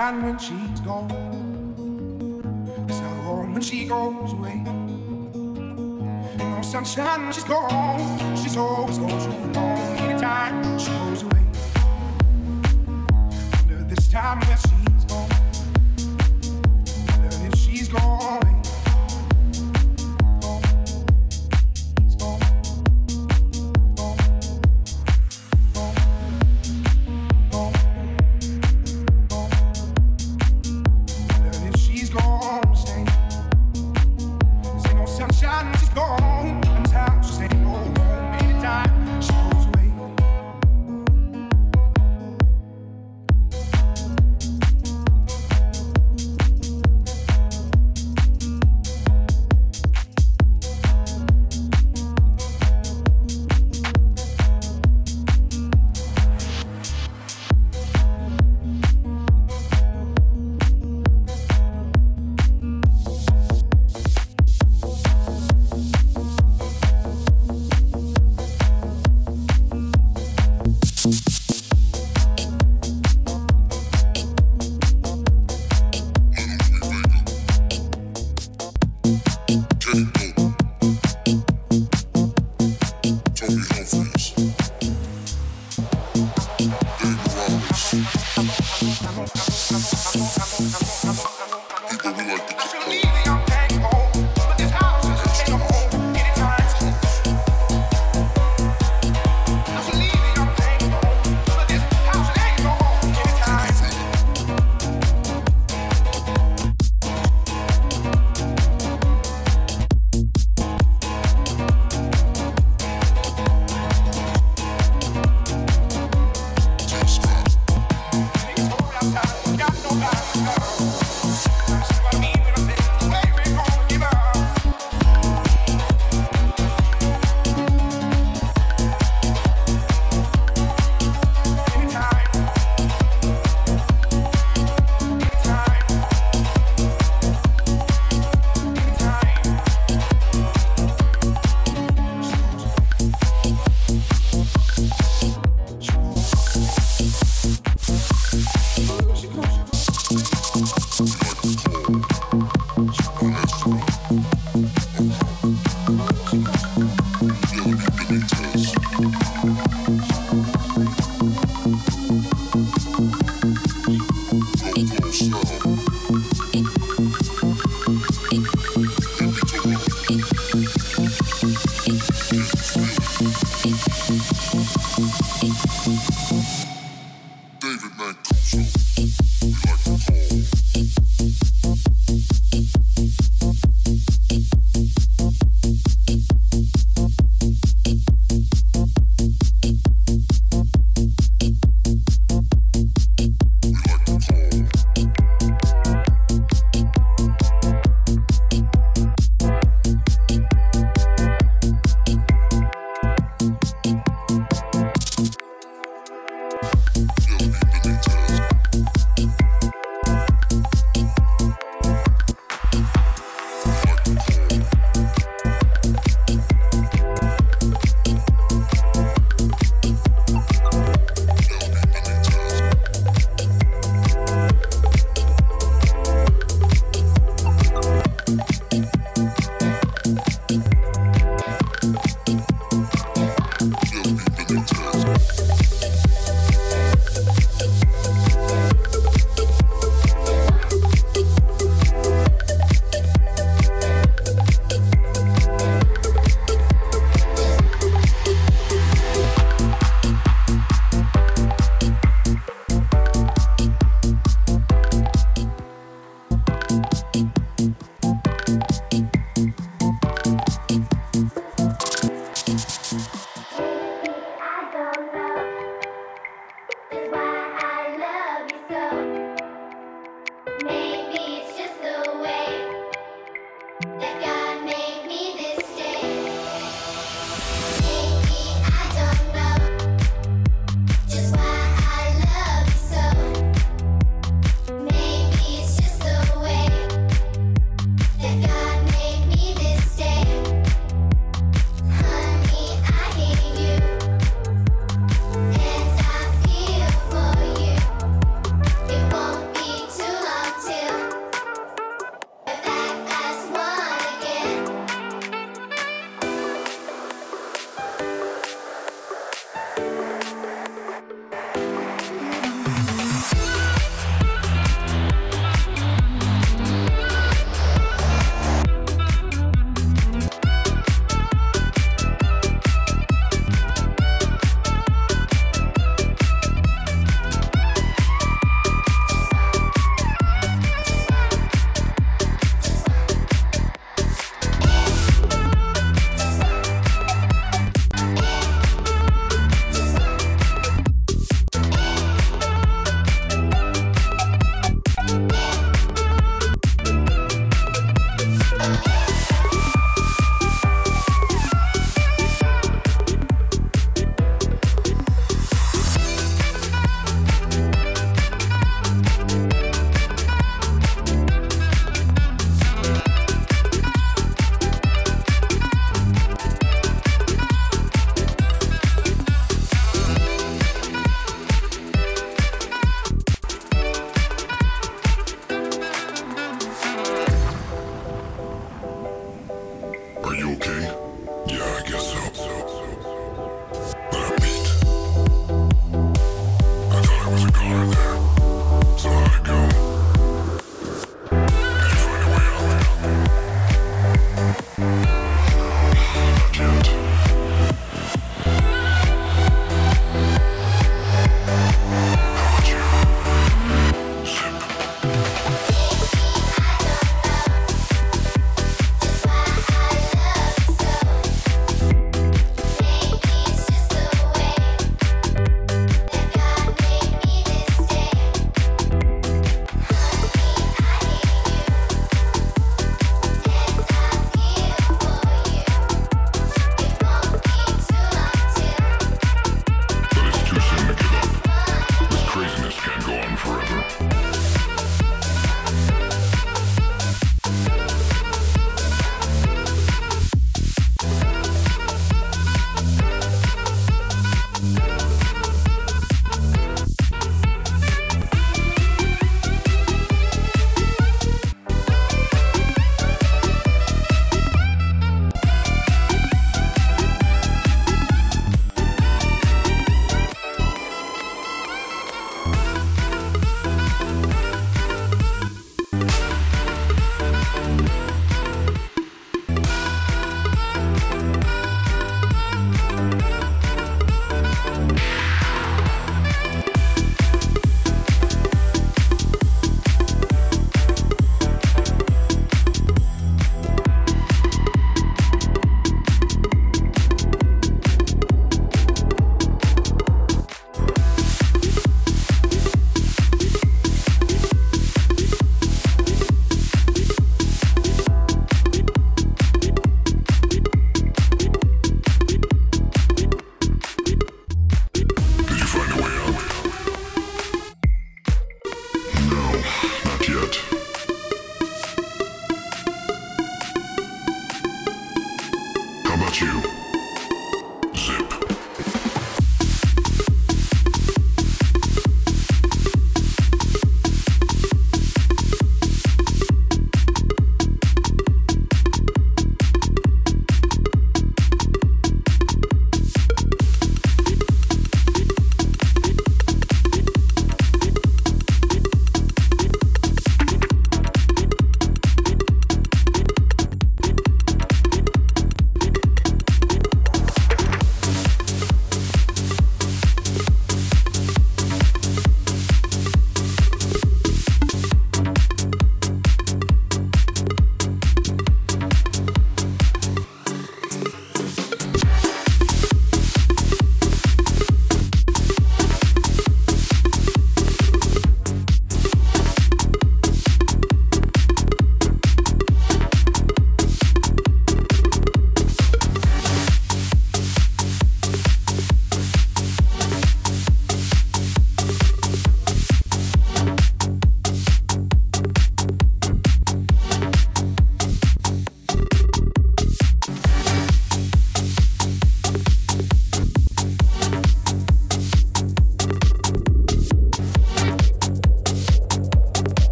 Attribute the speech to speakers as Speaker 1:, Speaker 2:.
Speaker 1: sunshine when she's gone. It's not warm when she goes away. No sunshine when she's gone. She's always gone too long. Anytime she goes away. Wonder this time where she's